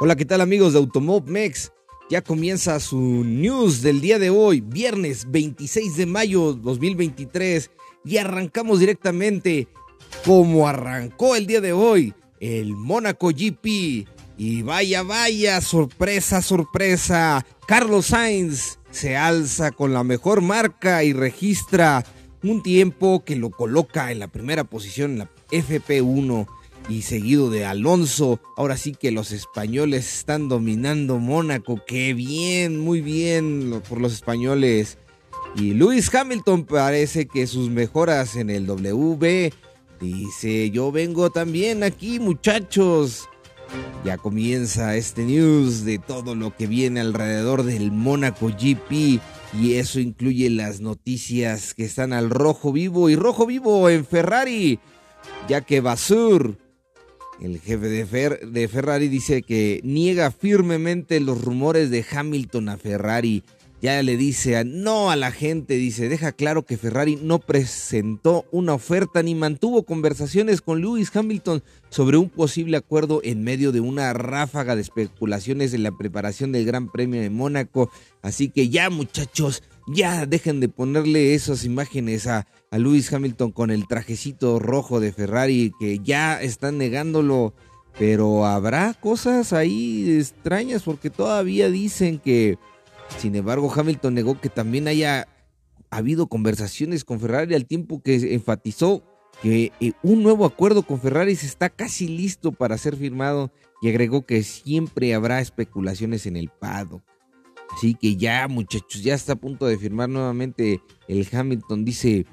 Hola, ¿qué tal amigos de Automob Mex? Ya comienza su news del día de hoy, viernes 26 de mayo 2023, y arrancamos directamente como arrancó el día de hoy, el Mónaco GP. Y vaya, vaya, sorpresa, sorpresa. Carlos Sainz se alza con la mejor marca y registra un tiempo que lo coloca en la primera posición en la FP1 y seguido de Alonso. Ahora sí que los españoles están dominando Mónaco. Qué bien, muy bien por los españoles. Y Lewis Hamilton parece que sus mejoras en el WB. Dice, yo vengo también aquí muchachos. Ya comienza este news de todo lo que viene alrededor del Mónaco GP. Y eso incluye las noticias que están al rojo vivo y rojo vivo en Ferrari. Ya que Basur el jefe de, de, Ferrari dice que niega firmemente los rumores de Hamilton a Ferrari. Ya le dice no a la gente, dice, deja claro que Ferrari no presentó una oferta ni mantuvo conversaciones con Lewis Hamilton sobre un posible acuerdo en medio de una ráfaga de especulaciones en la preparación del Gran Premio de Mónaco. Así que ya muchachos, ya dejen de ponerle esas imágenes a, a Lewis Hamilton con el trajecito rojo de Ferrari que ya están negándolo. Pero habrá cosas ahí extrañas porque todavía dicen que, sin embargo, Hamilton negó que también haya habido conversaciones con Ferrari al tiempo que enfatizó que eh, un nuevo acuerdo con Ferrari está casi listo para ser firmado y agregó que siempre habrá especulaciones en el paddock. Así que ya, muchachos, ya está a punto de firmar nuevamente el Hamilton. Dice,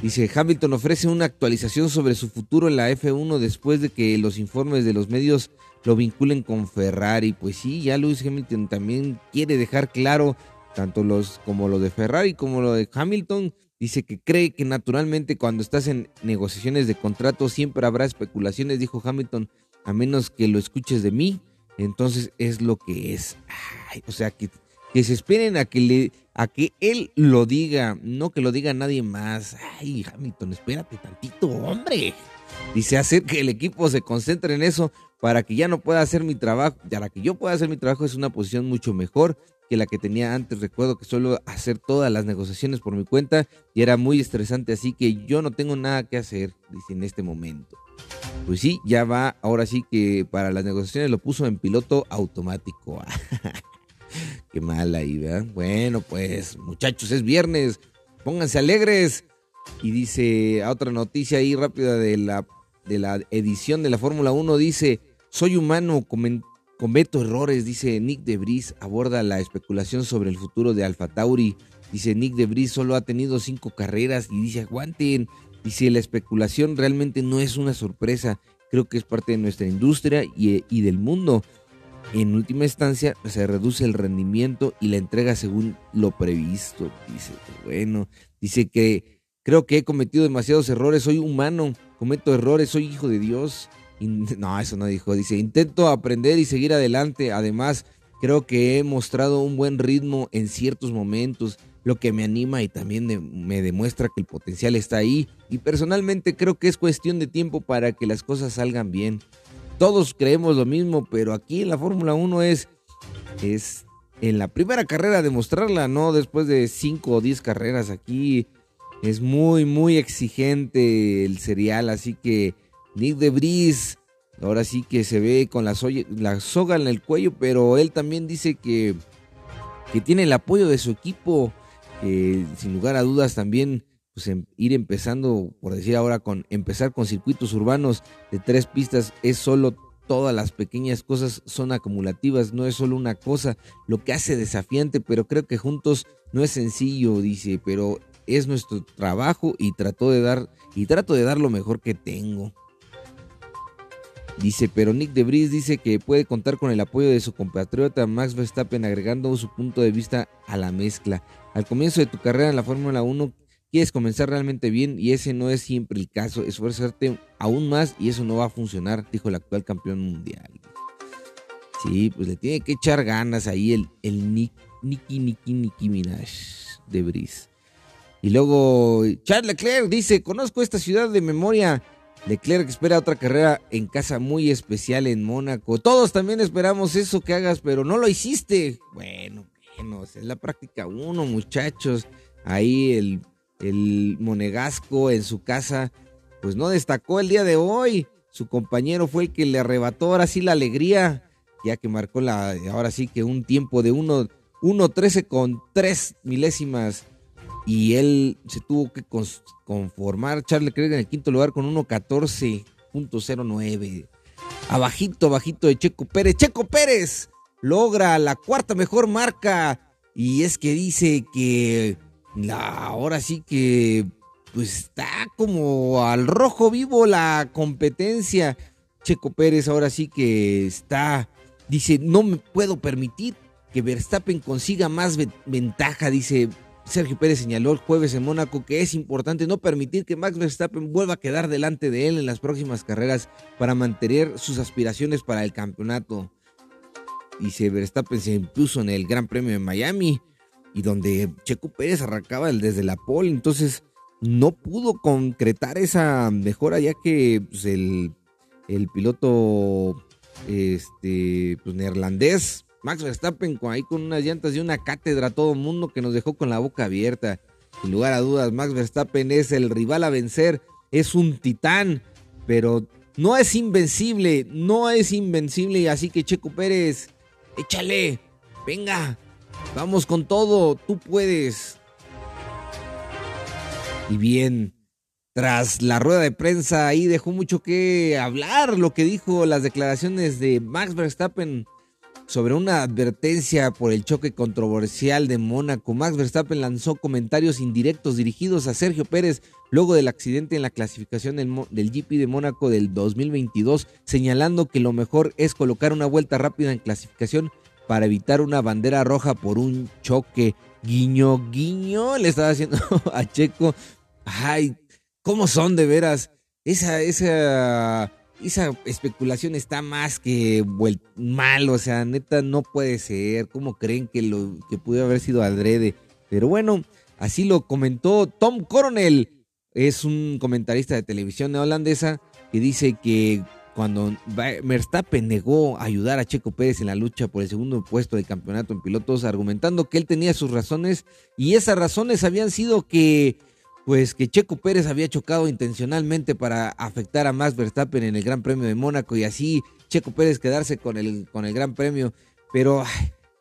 dice, Hamilton ofrece una actualización sobre su futuro en la F1 después de que los informes de los medios lo vinculen con Ferrari. Pues sí, ya Lewis Hamilton también quiere dejar claro, tanto los como lo de Ferrari como lo de Hamilton. Dice que cree que naturalmente cuando estás en negociaciones de contrato siempre habrá especulaciones, dijo Hamilton, a menos que lo escuches de mí. Entonces es lo que es. o sea que que se esperen a que le a que él lo diga, no que lo diga nadie más. Ay, Hamilton, espérate tantito, hombre. Dice hacer que el equipo se concentre en eso para que ya no pueda hacer mi trabajo, para que yo pueda hacer mi trabajo es una posición mucho mejor que la que tenía antes. Recuerdo que solo hacer todas las negociaciones por mi cuenta y era muy estresante, así que yo no tengo nada que hacer, dice en este momento. Pues sí, ya va, ahora sí que para las negociaciones lo puso en piloto automático. Qué mal ahí. Bueno, pues, muchachos, es viernes. Pónganse alegres. Y dice, a otra noticia ahí rápida de la, de la edición de la Fórmula 1, dice, soy humano, cometo errores, dice Nick Debris, aborda la especulación sobre el futuro de Alfa Tauri. Dice, Nick Debris solo ha tenido cinco carreras y dice, aguanten. Dice, la especulación realmente no es una sorpresa, creo que es parte de nuestra industria y del mundo. En última instancia, se reduce el rendimiento y la entrega según lo previsto. Dice, bueno, dice que creo que he cometido demasiados errores, soy humano, cometo errores, soy hijo de Dios. no, eso no dijo. Dice, intento aprender y seguir adelante. Además, creo que he mostrado un buen ritmo en ciertos momentos, lo que me anima y también me demuestra que el potencial está ahí. Y personalmente creo que es cuestión de tiempo para que las cosas salgan bien todos creemos lo mismo, pero aquí en la Fórmula 1 es, es en la primera carrera demostrarla, no después de 5 o 10 carreras. Aquí es muy, muy exigente el serial, así que Nick de Bris ahora sí que se ve con la, la soga en el cuello, pero él también dice que, que tiene el apoyo de su equipo, que sin lugar a dudas también pues em, ir empezando, por decir ahora, con empezar con circuitos urbanos de tres pistas es solo todas las pequeñas cosas son acumulativas, no es solo una cosa, lo que hace desafiante, pero creo que juntos no es sencillo, dice, pero es nuestro trabajo y trato de dar y trato de dar lo mejor que tengo. Dice, pero Nick de Debris dice que puede contar con el apoyo de su compatriota Max Verstappen agregando su punto de vista a la mezcla. Al comienzo de tu carrera en la Fórmula 1 quieres comenzar realmente bien y ese no es siempre el caso. Esforzarte aún más y eso no va a funcionar, dijo el actual campeón mundial. Sí, pues le tiene que echar ganas ahí el, el Nick, Nicky, Nicky, Nicky Minaj de Brice. Y luego Charles Leclerc dice, conozco esta ciudad de memoria Leclerc espera otra carrera en casa muy especial en Mónaco. Todos también esperamos eso que hagas, pero no lo hiciste. Bueno, bueno, es la práctica uno, muchachos. Ahí el, el monegasco en su casa, pues no destacó el día de hoy. Su compañero fue el que le arrebató ahora sí la alegría, ya que marcó la, ahora sí que un tiempo de 1.13 con 3 milésimas y él se tuvo que conformar. Charles Leclerc en el quinto lugar con 1.14.09. Abajito, abajito de Checo Pérez. Checo Pérez logra la cuarta mejor marca. Y es que dice que ahora sí que pues está como al rojo vivo la competencia. Checo Pérez ahora sí que está, dice, no me puedo permitir que Verstappen consiga más ventaja, dice, Sergio Pérez señaló el jueves en Mónaco que es importante no permitir que Max Verstappen vuelva a quedar delante de él en las próximas carreras para mantener sus aspiraciones para el campeonato. Se Verstappen se impuso en el Gran Premio de Miami y donde Checo Pérez arrancaba desde la pole, entonces no pudo concretar esa mejora ya que pues, el, piloto este, pues, neerlandés Max Verstappen ahí con unas llantas y una cátedra a todo el mundo que nos dejó con la boca abierta. Sin lugar a dudas, Max Verstappen es el rival a vencer, es un titán, pero no es invencible, no es invencible, así que Checo Pérez, échale, venga, vamos con todo, tú puedes. Y bien, tras la rueda de prensa ahí dejó mucho que hablar lo que dijo las declaraciones de Max Verstappen sobre una advertencia por el choque controversial de Mónaco. Max Verstappen lanzó comentarios indirectos dirigidos a Sergio Pérez luego del accidente en la clasificación del, GP de Mónaco del 2022, señalando que lo mejor es colocar una vuelta rápida en clasificación para evitar una bandera roja por un choque. Guiño, guiño, le estaba haciendo a Checo. Ay, ¿cómo son de veras? Esa, esa esa especulación está más que mal, o sea, neta no puede ser. ¿Cómo creen que lo que pudo haber sido adrede? Pero bueno, así lo comentó Tom Coronel, es un comentarista de televisión neolandesa que dice que cuando Verstappen negó ayudar a Checo Pérez en la lucha por el segundo puesto del campeonato en pilotos, argumentando que él tenía sus razones y esas razones habían sido que pues que Checo Pérez había chocado intencionalmente para afectar a Max Verstappen en el Gran Premio de Mónaco y así Checo Pérez quedarse con el, con el Gran Premio. Pero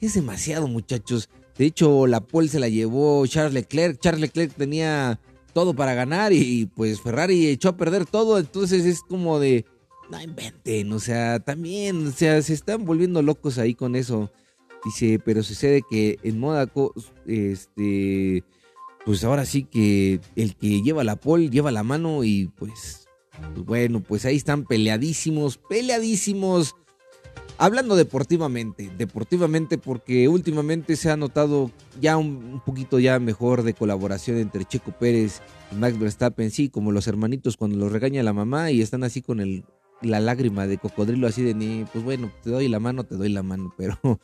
es demasiado, muchachos. De hecho, la pole se la llevó Charles Leclerc. Charles Leclerc tenía todo para ganar y pues Ferrari echó a perder todo. Entonces es como de, no inventen, o sea, también, o sea, se están volviendo locos ahí con eso. Dice, pero sucede que en Mónaco, este pues ahora sí que el que lleva la pole lleva la mano y pues, bueno, pues ahí están peleadísimos, peleadísimos. Hablando deportivamente, deportivamente porque últimamente se ha notado ya un, poquito ya mejor de colaboración entre Checo Pérez y Max Verstappen, sí, como los hermanitos cuando los regaña la mamá y están así con el la lágrima de cocodrilo así de ni, pues bueno, te doy la mano, te doy la mano, pero,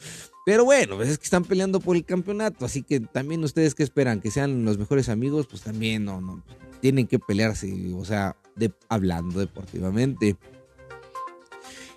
pero bueno, pues es que están peleando por el campeonato, así que también ustedes que esperan que sean los mejores amigos, pues también no, no, tienen que pelearse, o sea, hablando deportivamente.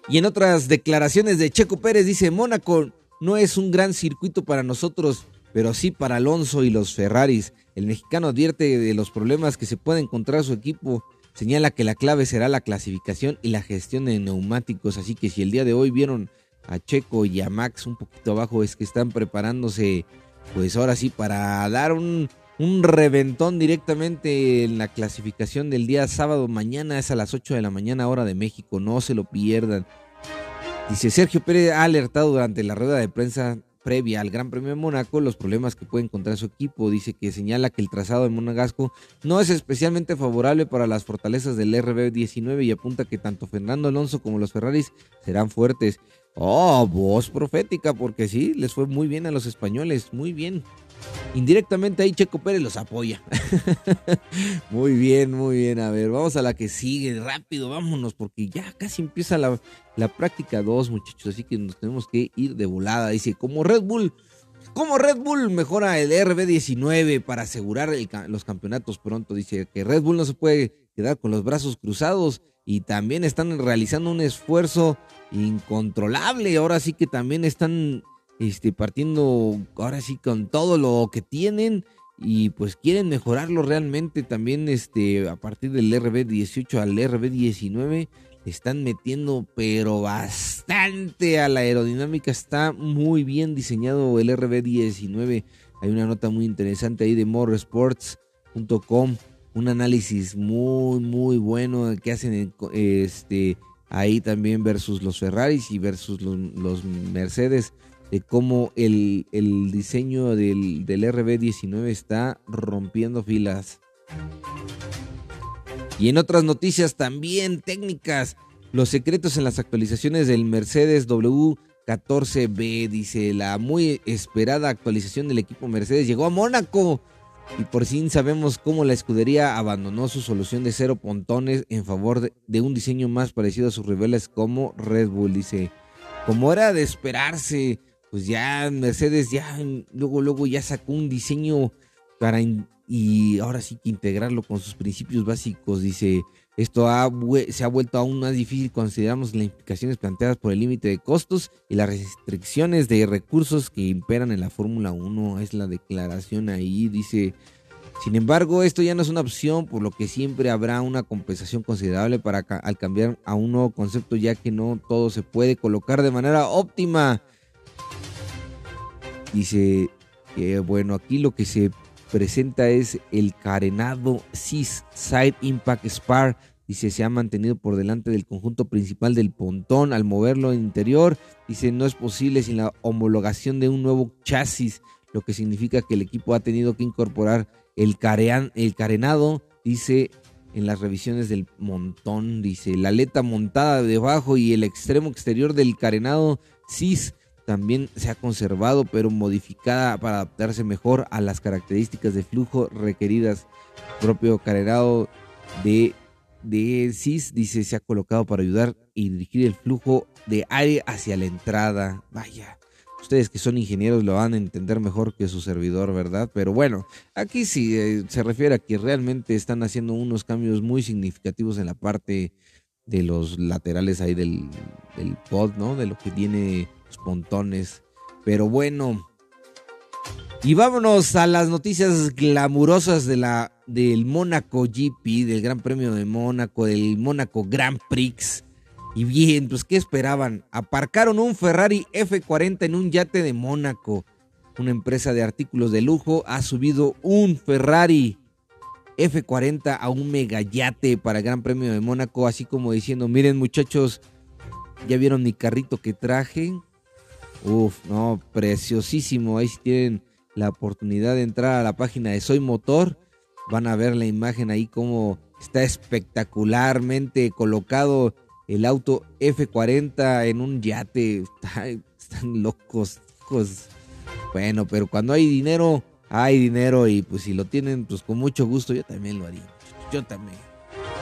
Y en otras declaraciones de Checo Pérez dice, Mónaco no es un gran circuito para nosotros, pero sí para Alonso y los Ferraris. El mexicano advierte de los problemas que se puede encontrar su equipo señala que la clave será la clasificación y la gestión de neumáticos, así que si el día de hoy vieron a Checo y a Max un poquito abajo es que están preparándose pues ahora sí para dar un, un reventón directamente en la clasificación del día sábado. Mañana es a las 8 de la mañana hora de México, no se lo pierdan. Dice Sergio Pérez ha alertado durante la rueda de prensa previa al Gran Premio de Mónaco los problemas que puede encontrar su equipo. Dice que señala que el trazado de Monagasco no es especialmente favorable para las fortalezas del RB19 y apunta que tanto Fernando Alonso como los Ferraris serán fuertes. Oh, voz profética, porque sí, les fue muy bien a los españoles, muy bien. Indirectamente ahí Checo Pérez los apoya. muy bien, muy bien. A ver, vamos a la que sigue. Rápido, vámonos, porque ya casi empieza la, práctica 2, muchachos. Así que nos tenemos que ir de volada. Dice, como Red Bull, como Red Bull mejora el RB19 para asegurar los campeonatos pronto. Dice que Red Bull no se puede quedar con los brazos cruzados y también están realizando un esfuerzo incontrolable. Ahora sí que también están este, partiendo, ahora sí con todo lo que tienen y pues quieren mejorarlo realmente también este, a partir del RB18 al RB19 están metiendo pero bastante a la aerodinámica. Está muy bien diseñado el RB19 hay una nota muy interesante ahí de moresports.com un análisis muy muy bueno que hacen este ahí también versus los Ferraris y versus los, Mercedes de cómo el, diseño del, del, RB19 está rompiendo filas. Y en otras noticias también técnicas, los secretos en las actualizaciones del Mercedes W14B, dice la muy esperada actualización del equipo Mercedes llegó a Mónaco. Y por fin sabemos cómo la escudería abandonó su solución de cero pontones en favor de, un diseño más parecido a sus rivales como Red Bull. Dice, como era de esperarse, pues ya Mercedes ya luego, luego ya sacó un diseño para y ahora sí que integrarlo con sus principios básicos. Dice, esto se ha vuelto aún más difícil consideramos las implicaciones planteadas por el límite de costos y las restricciones de recursos que imperan en la Fórmula 1. Es la declaración ahí, dice. Sin embargo, esto ya no es una opción, por lo que siempre habrá una compensación considerable para al cambiar a un nuevo concepto, ya que no todo se puede colocar de manera óptima. Dice que, bueno, aquí lo que se presenta es el carenado CIS Side Impact Spar. Dice, se ha mantenido por delante del conjunto principal del pontón al moverlo en interior. Dice, no es posible sin la homologación de un nuevo chasis, lo que significa que el equipo ha tenido que incorporar el, el carenado. Dice, en las revisiones del montón, dice, la aleta montada debajo y el extremo exterior del carenado CIS también se ha conservado pero modificada para adaptarse mejor a las características de flujo requeridas. propio cargado de, de CIS dice se ha colocado para ayudar y dirigir el flujo de aire hacia la entrada. Vaya, ustedes que son ingenieros lo van a entender mejor que su servidor, ¿verdad? Pero bueno, aquí sí eh, se refiere a que realmente están haciendo unos cambios muy significativos en la parte de los laterales ahí del, del pod, ¿no? De lo que tiene montones. Pero bueno. Y vámonos a las noticias glamurosas de la, del Mónaco GP, del Gran Premio de Mónaco, del Mónaco Grand Prix. Y bien, pues ¿qué esperaban? Aparcaron un Ferrari F40 en un yate de Mónaco. Una empresa de artículos de lujo ha subido un Ferrari F40 a un megayate para el Gran Premio de Mónaco, así como diciendo, miren muchachos, ya vieron mi carrito que traje, Uf, no, preciosísimo. Ahí si tienen la oportunidad de entrar a la página de Soy Motor, van a ver la imagen ahí como está espectacularmente colocado el auto F40 en un yate. están locos, Bueno, pero cuando hay dinero, hay dinero y pues si lo tienen, pues con mucho gusto yo también lo haría. Yo también.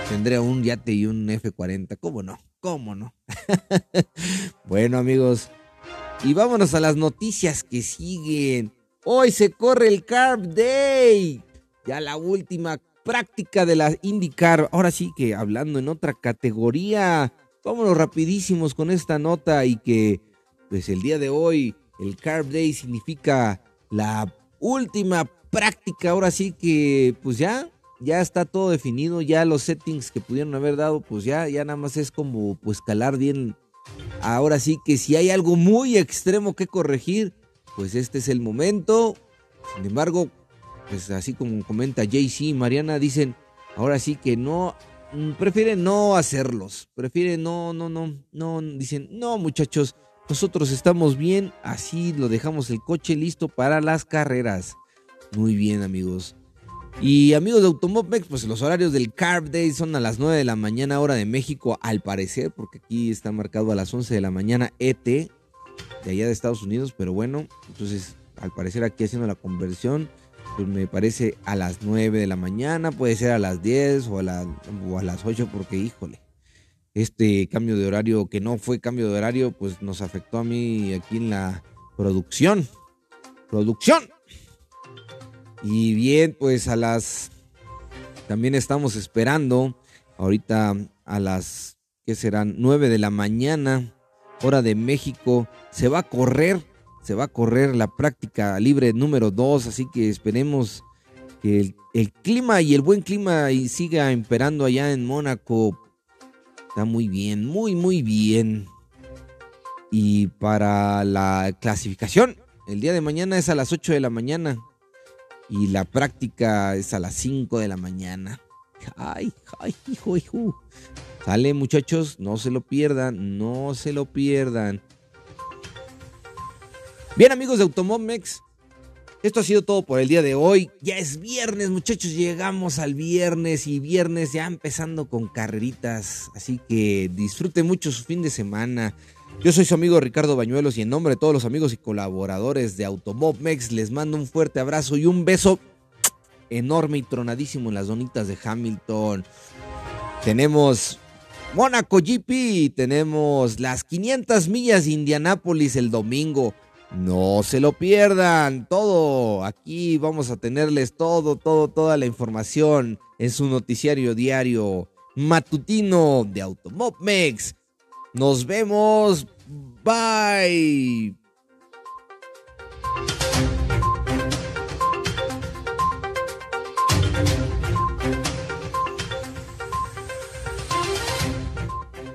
Tendré un yate y un F40. ¿Cómo no? ¿Cómo no? bueno amigos, y vámonos a las noticias que siguen. Hoy se corre el Carb Day. Ya la última práctica de la IndyCar. Ahora sí que hablando en otra categoría. Vámonos rapidísimos con esta nota y que pues el día de hoy el Carb Day significa la última práctica. Ahora sí que pues ya ya está todo definido, ya los settings que pudieron haber dado, pues ya, ya nada más es como pues calar bien Ahora sí que si hay algo muy extremo que corregir, pues este es el momento. Sin embargo, pues así como comenta JC y Mariana, dicen, ahora sí que no, mm, prefieren no hacerlos. Prefieren no, no, no, no, dicen, no muchachos, nosotros estamos bien, así lo dejamos el coche listo para las carreras. Muy bien amigos. Y amigos de Automopex, pues los horarios del Carb Day son a las 9 de la mañana hora de México, al parecer, porque aquí está marcado a las 11 de la mañana ET, de allá de Estados Unidos, pero bueno, entonces al parecer aquí haciendo la conversión, pues me parece a las 9 de la mañana, puede ser a las 10 o a, o a las 8, porque híjole, este cambio de horario que no fue cambio de horario, pues nos afectó a mí aquí en la producción. Producción. Y bien, pues a las... También estamos esperando ahorita a las, ¿qué serán? 9 de la mañana, hora de México. Se va a correr, se va a correr la práctica libre número 2, así que esperemos que el, clima y el buen clima y siga imperando allá en Mónaco. Está muy bien, muy, muy bien. Y para la clasificación, el día de mañana es a las 8 de la mañana. Y la práctica es a las 5 de la mañana. Ay, ay, hijo, hijo. Sale muchachos, no se lo pierdan, no se lo pierdan. Bien amigos de Automomex, esto ha sido todo por el día de hoy. Ya es viernes muchachos, llegamos al viernes y viernes ya empezando con carreritas. Así que disfruten mucho su fin de semana. Yo soy su amigo Ricardo Bañuelos y en nombre de todos los amigos y colaboradores de Automobmex les mando un fuerte abrazo y un beso enorme y tronadísimo en las donitas de Hamilton. Tenemos Mónaco GP, tenemos las 500 millas de Indianápolis el domingo. No se lo pierdan, todo. Aquí vamos a tenerles todo, todo, toda la información en su noticiario diario matutino de Automobmex. Nos vemos. Bye.